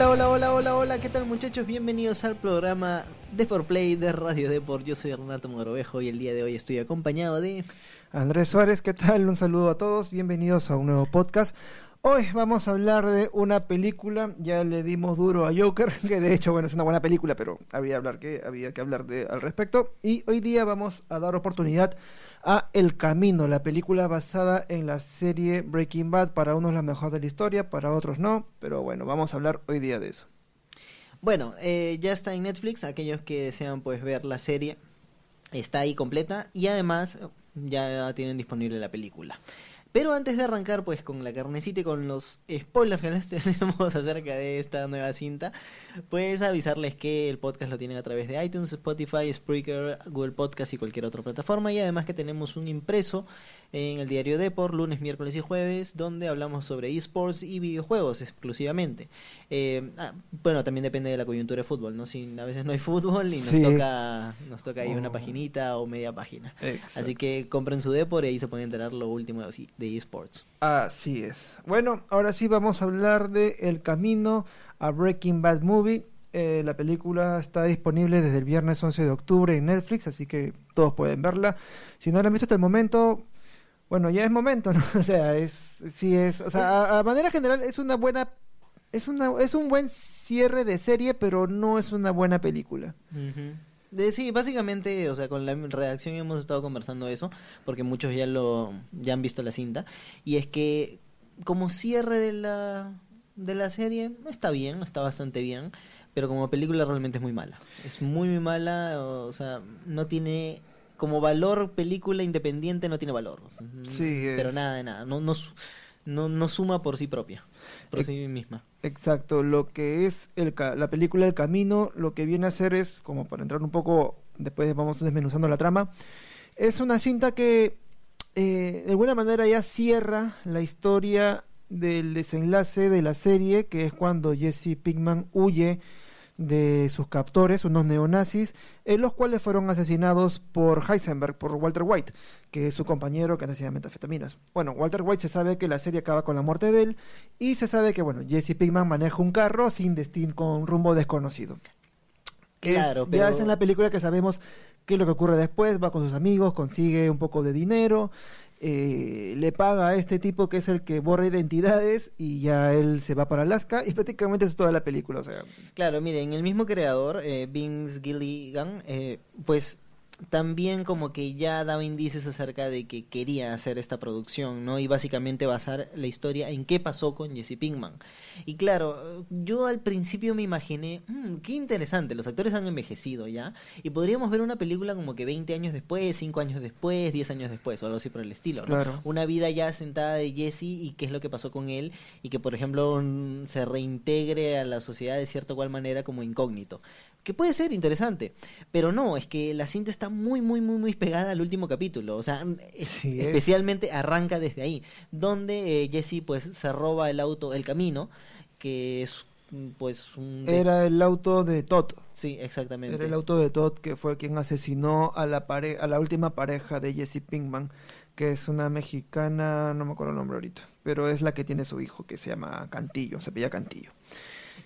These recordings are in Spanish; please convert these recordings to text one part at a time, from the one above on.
Hola, hola, hola, hola, hola, ¿qué tal muchachos? Bienvenidos al programa de por Play de Radio Deport. Yo soy Renato Morovejo y el día de hoy estoy acompañado de Andrés Suárez. ¿Qué tal? Un saludo a todos. Bienvenidos a un nuevo podcast. Hoy vamos a hablar de una película, ya le dimos duro a Joker, que de hecho, bueno, es una buena película, pero había, hablar que, había que hablar de, al respecto. Y hoy día vamos a dar oportunidad a El Camino, la película basada en la serie Breaking Bad. Para unos la mejor de la historia, para otros no, pero bueno, vamos a hablar hoy día de eso. Bueno, eh, ya está en Netflix, aquellos que desean pues ver la serie, está ahí completa y además ya tienen disponible la película. Pero antes de arrancar pues con la carnecita y con los spoilers que les tenemos acerca de esta nueva cinta, pues avisarles que el podcast lo tienen a través de iTunes, Spotify, Spreaker, Google Podcast y cualquier otra plataforma y además que tenemos un impreso en el diario Deport, lunes, miércoles y jueves, donde hablamos sobre esports y videojuegos exclusivamente. Eh, ah, bueno, también depende de la coyuntura de fútbol, ¿no? Si a veces no hay fútbol y nos toca nos toca ahí una oh. paginita o media página. Así que compren su Deport y ahí se pueden enterar lo último de esports. Así es. Bueno, ahora sí vamos a hablar de El Camino a Breaking Bad Movie. Eh, la película está disponible desde el viernes 11 de octubre en Netflix, así que todos pueden verla. Si no la han visto hasta el momento, bueno, ya es momento, ¿no? O sea, es, sí es, o sea, a, manera general es una buena, es una, es un buen cierre de serie, pero no es una buena película. De, sí, básicamente, o sea, con la redacción hemos estado conversando eso, porque muchos ya lo, ya han visto la cinta, y es que como cierre de la, de la serie está bien, está bastante bien, pero como película realmente es muy mala. Es muy, muy mala, o sea, no tiene como valor película independiente no tiene valor. sí, pero nada de nada, no, no, no, suma por sí propia, por sí misma. Exacto, lo que es el, la película El Camino, lo que viene a ser es, como para entrar un poco, después vamos desmenuzando la trama, es una cinta que eh, de alguna manera ya cierra la historia del desenlace de la serie, que es cuando Jesse Pinkman huye de sus captores, unos neonazis, en los cuales fueron asesinados por Heisenberg, por Walter White, que es su compañero que hacía metafetaminas. Bueno, Walter White se sabe que la serie acaba con la muerte de él y se sabe que, bueno, Jesse Pinkman maneja un carro sin destino, con rumbo desconocido. Claro, Ya es en la película que sabemos qué es lo que ocurre después, va con sus amigos, consigue un poco de dinero eh, le paga a este tipo que es el que borra identidades y ya él se va para Alaska y prácticamente es toda la película. O sea. Claro, miren, el mismo creador, eh, Vince Gilligan, eh, pues también como que ya daba indicios acerca de que quería hacer esta producción, ¿no? Y básicamente basar la historia en qué pasó con Jesse Pinkman. Y claro, yo al principio me imaginé, mmm, qué interesante, los actores han envejecido ya, y podríamos ver una película como que 20 años después, 5 años después, 10 años después, o algo así por el estilo, ¿no? Una vida ya sentada de Jesse y qué es lo que pasó con él, y que por ejemplo se reintegre a la sociedad de cierta cual manera como incógnito que puede ser interesante, pero no, es que la cinta está muy, muy, muy, muy pegada al último capítulo, o sea, especialmente arranca desde ahí, donde eh, Jesse pues se roba el auto, el camino, que es pues un... Era el auto de Todd. Sí, exactamente. Era el auto de Todd que fue quien asesinó a la, pare a la última pareja de Jesse Pinkman, que es una mexicana, no me acuerdo el nombre ahorita, pero es la que tiene su hijo, que se llama Cantillo, se pilla Cantillo.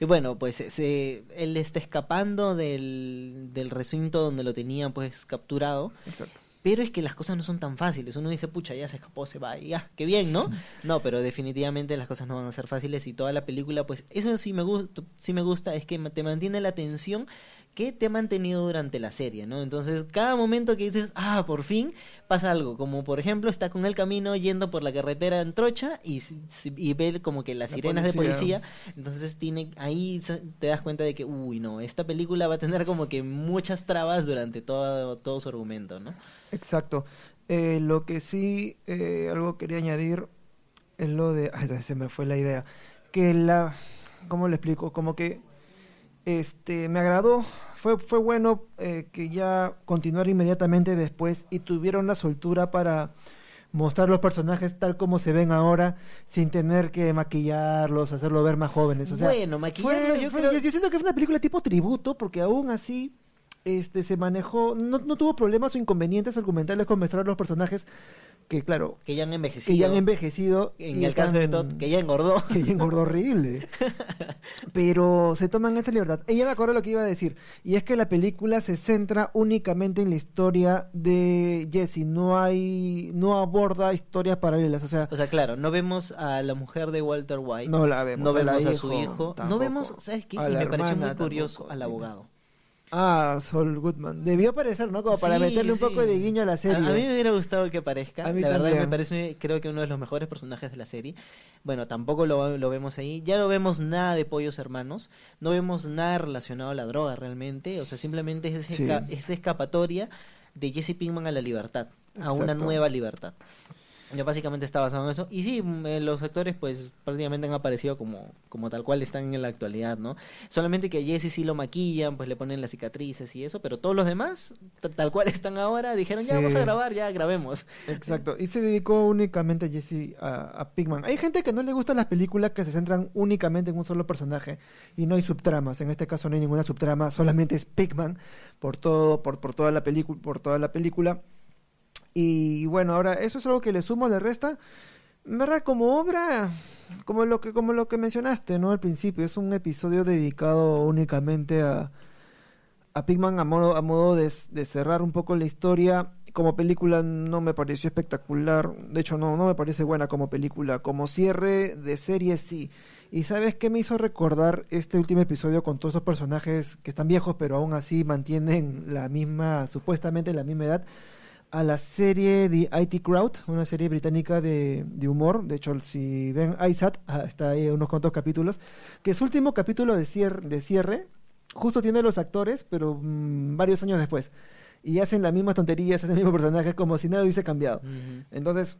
Y bueno, pues se, él está escapando del, del recinto donde lo tenían pues capturado. Exacto. Pero es que las cosas no son tan fáciles. Uno dice, pucha, ya se escapó, se va, y ya, qué bien, ¿no? No, pero definitivamente las cosas no van a ser fáciles y toda la película, pues eso sí me gusta, sí me gusta, es que te mantiene la atención que te ha mantenido durante la serie, ¿no? Entonces, cada momento que dices, ah, por fin, pasa algo, como por ejemplo, está con el camino yendo por la carretera en Trocha y, y ve como que las sirenas de policía, entonces tiene ahí te das cuenta de que, uy, no, esta película va a tener como que muchas trabas durante todo, todo su argumento, ¿no? Exacto. Eh, lo que sí, eh, algo quería añadir es lo de, ay, se me fue la idea, que la, ¿cómo le explico? Como que este, me agradó, fue, fue bueno eh, que ya continuara inmediatamente después y tuvieron la soltura para mostrar los personajes tal como se ven ahora sin tener que maquillarlos, hacerlo ver más jóvenes. O sea, bueno, yo, creo... yo, siento que fue una película tipo tributo porque aún así este se manejó, no, no tuvo problemas o inconvenientes argumentales con mostrar los personajes que claro, Que ya han envejecido. que ya han envejecido. En el caso de Todd, que ya engordó. que ella engordó horrible. Pero se toman esta libertad. Ella me acuerdo lo que iba a decir. Y es que la película se centra únicamente en la historia de Jesse. No hay, no aborda historias paralelas. O sea, O sea, claro, no vemos a la mujer de Walter White. no la vemos. no vemos a su hijo. No tampoco. vemos, ¿sabes qué? Y me pareció muy curioso tampoco. al abogado. Ah, Sol Goodman. Debió aparecer, ¿no? Como para Sí, meterle un sí. poco de guiño a la serie. A, a mí me hubiera gustado que aparezca. A mí la verdad también. me parece, creo que uno de los mejores personajes de la serie. Bueno, tampoco lo, lo vemos ahí. Ya no vemos nada de pollos hermanos. No vemos nada relacionado a la droga realmente. O sea, simplemente es, Sí. esca- es escapatoria de Jesse Pinkman a la libertad. A una nueva libertad. Ya básicamente está basado en eso. Y sí, mm, eh, los actores pues prácticamente han aparecido como, como tal cual están en la actualidad, ¿no? Solamente que a Jesse sí lo maquillan, pues le ponen las cicatrices y eso, pero todos los demás, tal cual están ahora, dijeron, ya vamos a grabar, ya grabemos. Exacto, y se dedicó únicamente Jesse a, a Pigman. Hay gente que no le gustan las películas que se centran únicamente en un solo personaje y no hay subtramas. En este caso no hay ninguna subtrama, solamente es Pigman por todo, por, por toda la película, por toda la película. Y bueno, ahora eso es algo que le sumo, le resta. Verdad, como obra, como lo que, como lo que mencionaste, ¿no? Al principio, es un episodio dedicado únicamente a, a Pigman a modo, a modo de, de cerrar un poco la historia. Como película no me pareció espectacular. De hecho, no, no me parece buena como película. Como cierre de serie, sí. ¿Y sabes qué me hizo recordar este último episodio con todos esos personajes que están viejos, pero aún así mantienen la misma, supuestamente la misma edad? A la serie The IT Crowd, una serie británica de, de humor. De hecho, si ven ISAT, ah, está ahí unos cuantos capítulos. Que su último capítulo de cierre, de cierre justo tiene los actores, pero mm, varios años después. Y hacen las mismas tonterías, hacen el mismo personaje, como si nada hubiese cambiado. Entonces,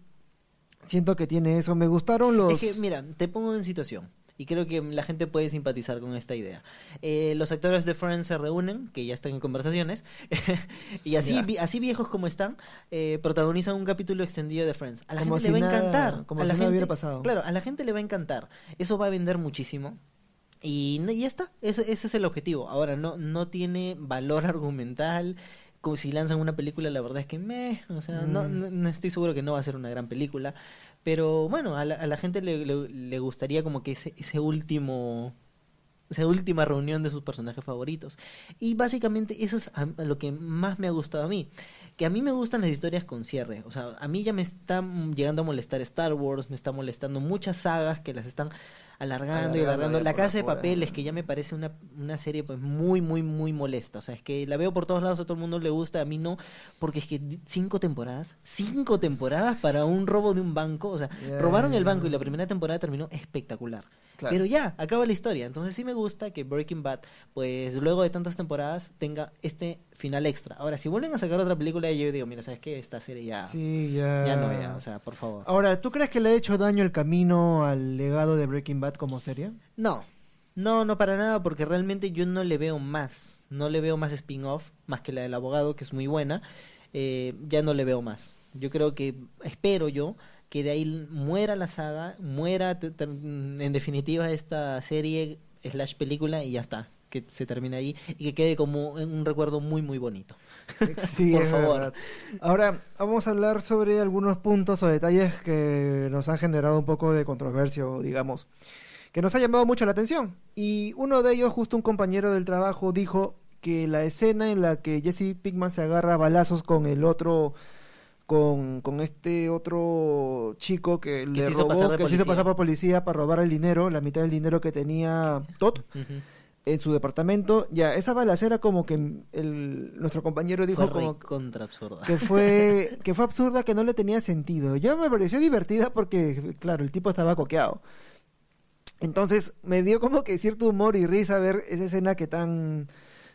siento que tiene eso. Me gustaron los... Es que, mira, te pongo en situación. Y creo que la gente puede simpatizar con esta idea. Eh, los actores de Friends se reúnen, que ya están en conversaciones, y así, vi- así viejos como están, eh, protagonizan un capítulo extendido de Friends. A la Como gente si le va a encantar. como a si la nada gente, hubiera pasado. Claro, a la gente le va a encantar. Eso va a vender muchísimo. Y, ya está, ese, ese es el objetivo. Ahora, no, no tiene valor argumental. Como si lanzan una película, la verdad es que me, o sea, no, Mm. no, no estoy seguro que no va a ser una gran película. Pero bueno, a la, a la gente le, le- le gustaría como que ese, ese último, esa última reunión de sus personajes favoritos. Y básicamente eso es lo que más me ha gustado a mí. Que a mí me gustan las historias con cierre. O sea, a mí ya me está llegando a molestar Star Wars, me está molestando muchas sagas que las están alargando y Alargando La Casa de. Papeles, que ya me parece una, una serie pues muy, muy, muy molesta. O sea, es que la veo por todos lados, a todo el mundo le gusta, a mí no, porque es que cinco temporadas, cinco temporadas para un robo de un banco. O sea, robaron el banco y la primera temporada terminó espectacular. Claro. Pero ya, acaba la historia. Entonces sí me gusta que Breaking Bad, pues luego de tantas temporadas, tenga este final extra. Ahora, si vuelven a sacar otra película, yo digo, mira, ¿sabes qué? Esta serie ya, Sí, ya... ya no, ya, o sea, por favor. Ahora, ¿tú crees que le ha hecho daño el camino al legado de Breaking Bad como serie? No, no, no para nada, porque realmente yo no le veo más. No le veo más spin-off, más que la del abogado, que es muy buena. Eh, ya no le veo más. Yo creo que, espero yo, que de ahí muera la saga, muera en definitiva esta serie slash película y ya está. Que se termine ahí y que quede como un recuerdo muy, muy bonito. Sí, Por favor. verdad. Ahora, vamos a hablar sobre algunos puntos o detalles que nos han generado un poco de controversia, digamos, que nos ha llamado mucho la atención. Y uno de ellos, justo un compañero del trabajo, dijo que la escena en la que Jesse Pinkman se agarra a balazos con el otro, con, con este otro chico que, le robó, que se hizo policía. pasar por policía para robar el dinero, la mitad del dinero que tenía Todd en su departamento. Ya, esa balacera como que el, nuestro compañero dijo Fue como contra absurda. que fue que fue absurda, que no le tenía sentido. Ya me pareció divertida porque, claro, el tipo estaba coqueado. Entonces me dio como que cierto humor y risa ver esa escena que tan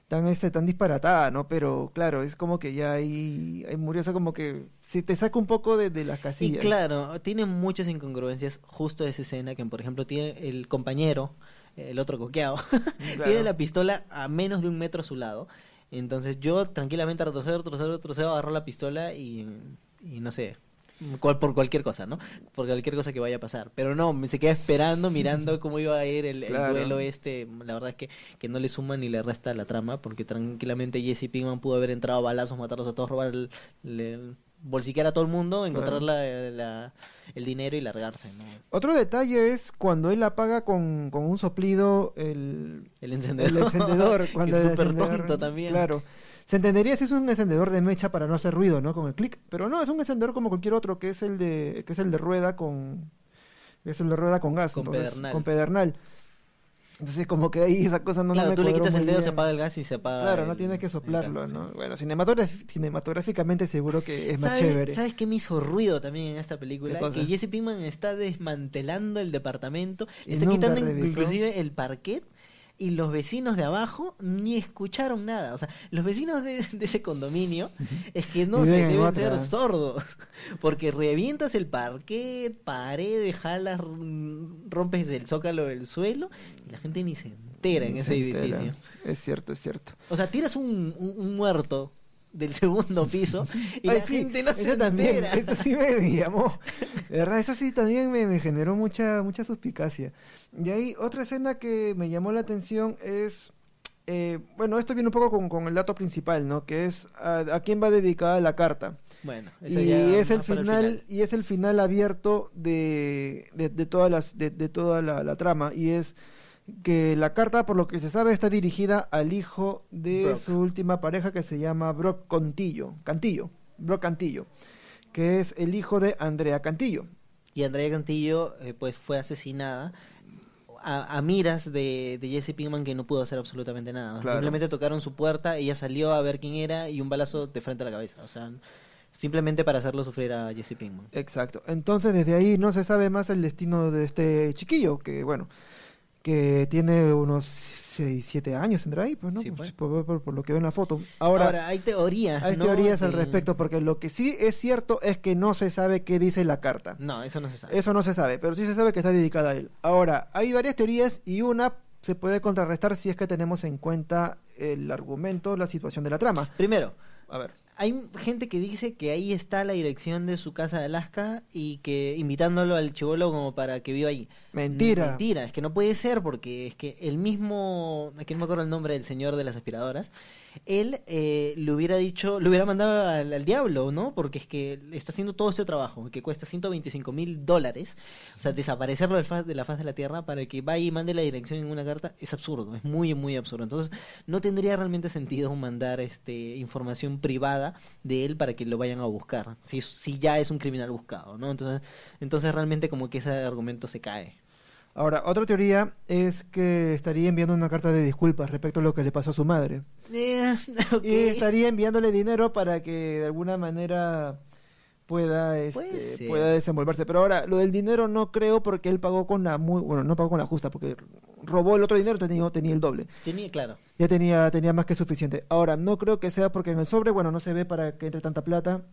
tan este tan disparatada, ¿no? Pero claro, es como que ya hay hay murió, o sea, como que si te saca un poco de, de las Y casillas. claro, tiene muchas incongruencias justo esa escena que, por ejemplo, tiene el compañero, el otro coqueado, tiene la pistola a menos de un metro a su lado. Entonces yo tranquilamente retrocedo, retrocedo, retrocedo, agarro la pistola y, y no sé, por cualquier cosa, ¿no? Por cualquier cosa que vaya a pasar. Pero no, me se queda esperando, mirando cómo iba a ir el, el Claro. duelo este. La verdad es que, que no le suma ni le resta la trama, porque tranquilamente Jesse Pinkman pudo haber entrado a balazos, matarlos a todos, robar el, el- bolsiquear a todo el mundo, encontrar la- la- el dinero y largarse, ¿no? Otro detalle es cuando él apaga con, con un soplido el, El encendedor. el encendedor. cuando es súper tonto también. Claro. Se entendería si es un encendedor de mecha para no hacer ruido, ¿no? Con el clic. Pero no, es un encendedor como cualquier otro, que es el de, que es el de rueda con, que es el de rueda con gas. Con entonces, pedernal. Con pedernal. Entonces como que ahí esa cosa no, claro, me tú le quitas el dedo, se apaga el gas y se apaga. Claro, el- no tienes que soplarlo, ¿no? sí. Bueno, cinematográficamente seguro que es más ¿Sabe- chévere. ¿Sabes qué me hizo ruido también en esta película? Que Jesse Pinkman está desmantelando el departamento, está quitando revisó. inclusive el parquet y los vecinos de abajo ni escucharon nada. O sea, los vecinos de, de ese condominio es que no se en deben otra. ser sordos. Porque revientas el parquet, paredes, jalas, rompes el zócalo del suelo y la gente ni se entera en ese entera. edificio. Es cierto, es cierto. O sea, tiras un, un- un muerto del segundo piso y Ay, la sí, gente no se esa también, entera. esa sí me, llamó. De verdad, esa sí también me, me generó mucha, mucha suspicacia. Y ahí, otra escena que me llamó la atención es. eh, bueno, esto viene un poco con, con el dato principal, ¿no? Que es a, a quién va dedicada la carta. Bueno, eso Y es el final, y es el final abierto de, de, de todas las, de, de toda la, la trama. Y es que la carta, por lo que se sabe, está dirigida al hijo de Brock. su última pareja que se llama Brock Contillo, Cantillo, Brock Cantillo, que es el hijo de Andrea Cantillo. Y Andrea Cantillo eh, pues fue asesinada a, a miras de, de Jesse Pinkman que no pudo hacer absolutamente nada. Claro. Simplemente tocaron su puerta, ella salió a ver quién era y un balazo de frente a la cabeza. O sea, simplemente para hacerlo sufrir a Jesse Pinkman. Exacto. Entonces, desde ahí no se sabe más el destino de este chiquillo, que bueno, que tiene unos 6, 7 años, tendrá ahí, pues, ¿no? Sí, Pues, pues. por, por- por lo que veo en la foto. Ahora, Ahora, hay teorías. hay ¿no? teorías al respecto, porque lo que sí es cierto es que no se sabe qué dice la carta. No, eso no se sabe. Eso no se sabe, pero sí se sabe que está dedicada a él. Ahora, hay varias teorías y una se puede contrarrestar si es que tenemos en cuenta el argumento, la situación de la trama. Primero, A ver. Hay gente que dice que ahí está la dirección de su casa de Alaska y que invitándolo al chivolo como para que viva ahí. Mentira. Mentira, es que no puede ser porque es que el mismo, que no me acuerdo el nombre del señor de las aspiradoras, él eh, le hubiera dicho, le hubiera mandado al, al diablo, ¿no? Porque es que está haciendo todo este trabajo que cuesta 125 mil dólares, o sea, desaparecerlo de la faz de la tierra para que vaya y mande la dirección en una carta es absurdo, es muy, muy absurdo. Entonces, no tendría realmente sentido mandar este información privada de él para que lo vayan a buscar, si, si ya es un criminal buscado, ¿no? Entonces, entonces realmente como que ese argumento se cae. Ahora, otra teoría es que estaría enviando una carta de disculpas respecto a lo que le pasó a su madre. Eh. Y estaría enviándole dinero para que de alguna manera pueda este, pueda desenvolverse. Pero ahora, lo del dinero no creo porque él pagó con la muy, bueno, no pagó con la justa porque robó el otro dinero, tenía, tenía el doble. Tenía, claro. Ya tenía, tenía más que suficiente. Ahora, no creo que sea porque en el sobre, bueno, no se ve para que entre tanta plata.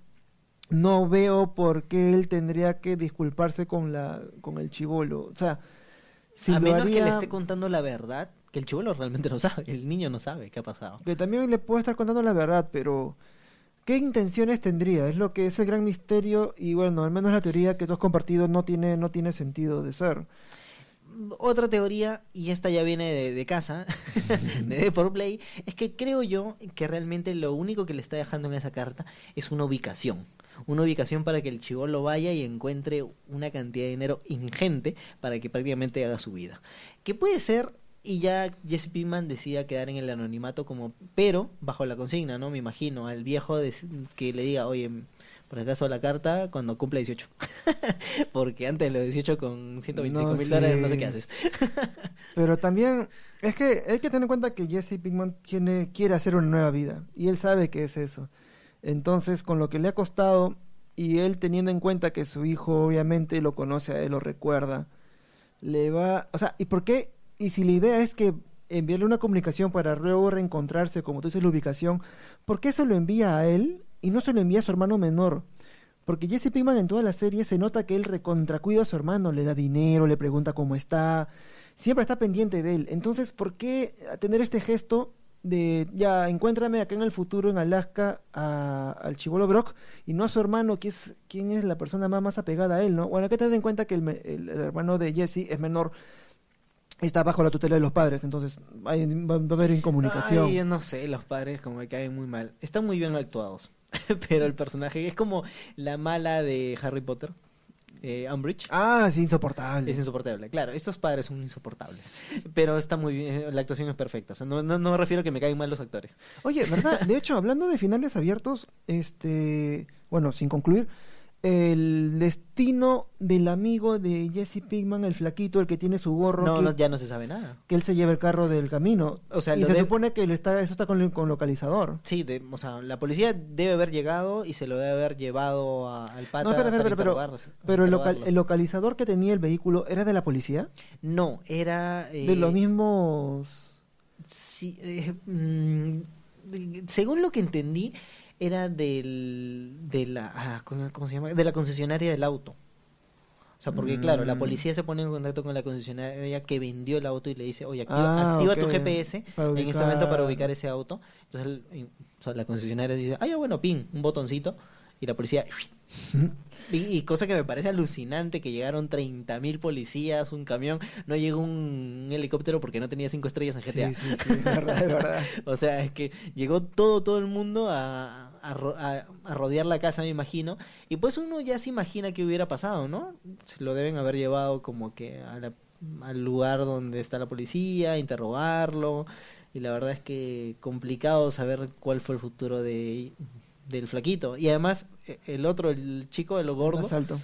No veo por qué él tendría que disculparse con la con el chivolo. O sea, si a lo menos que le esté contando la verdad, que el chivolo realmente no sabe, el niño no sabe qué ha pasado. que también le puedo estar contando la verdad, pero ¿qué intenciones tendría? Es lo que es el gran misterio y bueno, al menos la teoría que tú has compartido no tiene no tiene sentido de ser. Otra teoría, y esta ya viene de, casa, de Deport Play, es que creo yo que realmente lo único que le está dejando en esa carta es una ubicación. Una ubicación para que el chivolo vaya y encuentre una cantidad de dinero ingente para que prácticamente haga su vida. Que puede ser, y ya Jesse Pinkman decida quedar en el anonimato como, pero bajo la consigna, ¿no? Me imagino, al viejo de- que le diga, oye, por acaso la carta cuando cumpla 18. Porque antes de los 18 con 125 No, mil dólares no sé qué haces. Pero también es que hay que tener en cuenta que Jesse Pinkman tiene, quiere hacer una nueva vida y él sabe que es eso. Entonces, con lo que le ha costado y él teniendo en cuenta que su hijo obviamente lo conoce a él, lo recuerda, le va, o sea, ¿y por qué? Y si la idea es que enviarle una comunicación para luego reencontrarse, como tú dices, la ubicación, ¿por qué se lo envía a él y no se lo envía a su hermano menor? Porque Jesse Pinkman en toda la serie se nota que él recontracuida a su hermano, le da dinero, le pregunta cómo está, siempre está pendiente de él. Entonces, ¿por qué tener este gesto de ya encuéntrame acá en el futuro en Alaska a- al chivolo Brock y no a su hermano, que es quién es la persona más, más apegada a él, ¿no? Bueno, que tener en cuenta que el, el- hermano de Jesse es menor, está bajo la tutela de los padres, entonces hay- va, a haber incomunicación. Ay, no sé, los padres como me caen muy mal. Están muy bien actuados. pero el personaje es como la mala de Harry Potter, eh, Umbridge. Ah, sí, insoportable. Es insoportable, claro. Estos padres son insoportables. Pero está muy bien, la actuación es perfecta. O sea, no, no, no me refiero a que me caigan mal los actores. Oye, ¿verdad? De hecho, hablando de finales abiertos, este, bueno, sin concluir, el destino del amigo de Jesse Pinkman, el flaquito, el que tiene su gorro, No, que, no, ya no se sabe nada. que él se lleva el carro del camino. O sea, y se de- supone que él está, eso está con, con localizador. Sí, de- o sea, la policía debe haber llegado y se lo debe haber llevado a- al pata No, espera, espera, pero, pero el, local- el localizador que tenía el vehículo era de la policía, No, era... eh, de los mismos... Sí, eh, mm, según lo que entendí, era del, de la, ah, ¿cómo se llama? De la concesionaria del auto. O sea, porque claro, la Mm. policía se pone en contacto con la concesionaria que vendió el auto y le dice, oye, activa, Ah, activa tu GPS en este momento para ubicar. ese auto. Entonces el- la concesionaria dice, ah, ya bueno, pin, un botoncito. Y la policía... Y, y cosa que me parece alucinante, que llegaron 30.000 policías, un camión, no llegó un helicóptero porque no tenía cinco estrellas en GTA. Sí, sí, sí, es verdad, es verdad. O sea, es que llegó todo, todo el mundo a, a- a rodear la casa, me imagino. Y pues uno ya se imagina qué hubiera pasado, ¿no? Se lo deben haber llevado como que a la- al lugar donde está la policía, interrogarlo. Y la verdad es que complicado saber cuál fue el futuro de del flaquito. Y además, e- el otro, el chico, el gordo, Asalto.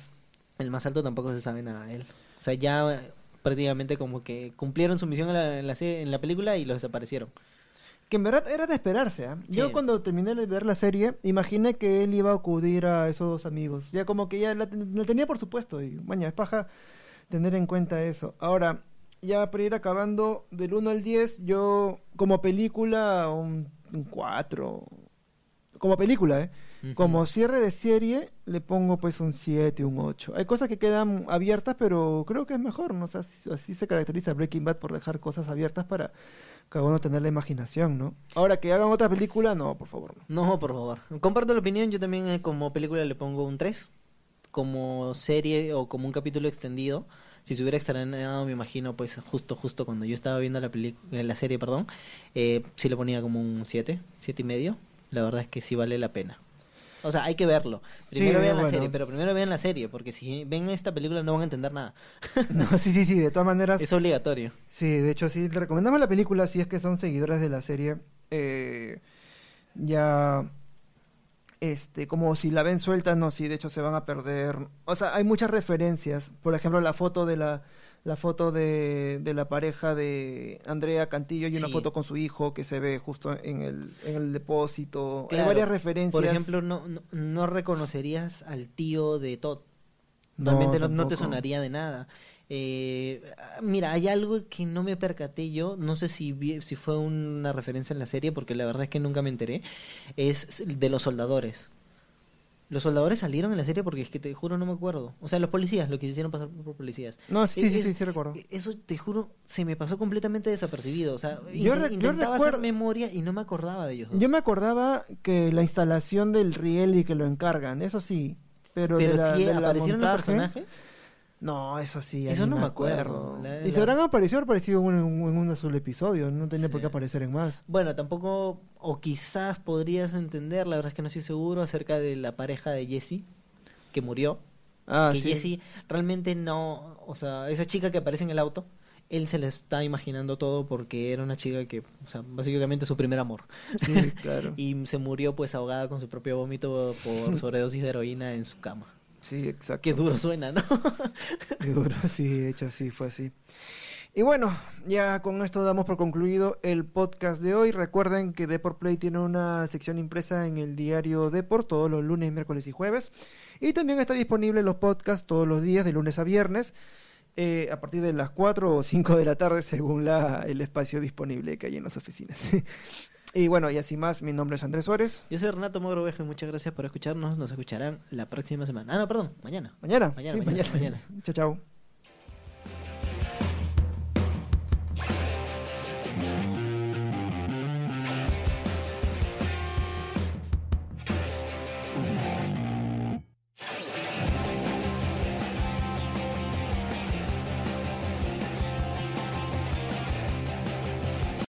el más alto tampoco se sabe nada de él. O sea, ya eh, prácticamente como que cumplieron su misión en la, en la, en la película y los desaparecieron. Que en verdad era de esperarse. ¿ah? Sí. Yo cuando terminé de ver la serie, imaginé que él iba a acudir a esos dos amigos. Ya como que ya la tenía por supuesto. Y maña, es paja tener en cuenta eso. Ahora, ya para ir acabando, del 1 al 10, yo como película, un, un 4. Como película, ¿eh? Como cierre de serie, le pongo pues un 7, un 8. Hay cosas que quedan abiertas, pero creo que es mejor, ¿no? O sea, así, se caracteriza Breaking Bad por dejar cosas abiertas para cada uno tener la imaginación, ¿no? Ahora, que hagan otra película, no, por favor. no. No, por favor. Comparto la opinión, yo también eh, como película le pongo un 3. Como serie o como un capítulo extendido. Si se hubiera estrenado, me imagino, pues justo, justo cuando yo estaba viendo la, la serie, perdón, eh, sí le ponía como un 7, siete y medio. La verdad es que sí vale la pena. O sea, hay que verlo. Primero Sí, vean la serie, pero primero vean la serie, porque si ven esta película no van a entender nada. No, sí, sí, sí, de todas maneras. Es obligatorio. Sí, de hecho, sí, le recomendamos la película si es que son seguidores de la serie. Eh, ya, este, como si la ven suelta, no, sí, de hecho se van a perder. O sea, hay muchas referencias. Por ejemplo, la foto de la, la foto de, de la pareja de Andrea Cantillo y una foto con su hijo que se ve justo en el, en el depósito. Claro. Hay varias referencias. Por ejemplo, no, no, no reconocerías al tío de Todd. No, Realmente no, no te sonaría de nada. Eh, mira, hay algo que no me percaté yo, no sé si, vi- si fue una referencia en la serie, porque la verdad es que nunca me enteré, es de los soldadores. Los soldadores salieron en la serie porque es que te juro no me acuerdo. O sea, los policías, lo que hicieron pasar por policías. No, sí, sí, Es- sí, sí, recuerdo. Eso te juro, se me pasó completamente desapercibido. O sea, Yo yo intentaba recuerdo- hacer memoria y no me acordaba de ellos. dos. Yo me acordaba que la instalación del riel y que lo encargan, eso sí. Pero, Pero de la, sí de la aparecieron los personajes. No, eso sí. Eso no me acuerdo. La- y la- se habrán aparecido, aparecido en un, en un solo episodio, no tenía por qué aparecer en más. Bueno, tampoco, o quizás podrías entender, la verdad es que no estoy seguro, acerca de la pareja de Jesse, que murió. Ah, que sí. Jesse realmente no, o sea, esa chica que aparece en el auto, él se le está imaginando todo porque era una chica que, o sea, básicamente su primer amor. Sí, claro. Y se murió pues ahogada con su propio vómito por sobredosis de heroína en su cama. Sí, exacto. Qué duro suena, ¿no? Qué duro, sí, de hecho sí, fue así. Y bueno, ya con esto damos por concluido el podcast de hoy. Recuerden que Deport Play tiene una sección impresa en el diario Deport todos los lunes, miércoles y jueves. Y también está disponible los podcasts todos los días, de lunes a viernes, eh, a partir de las 4 o 5 de la tarde, según la, el espacio disponible que hay en las oficinas. y bueno, y así más, mi nombre es Andrés Suárez. Yo soy Renato Mogro y muchas gracias por escucharnos. Nos escucharán la próxima semana. Ah, no, perdón, mañana. Mañana. Mañana, Sí, mañana, mañana. Chao, chao.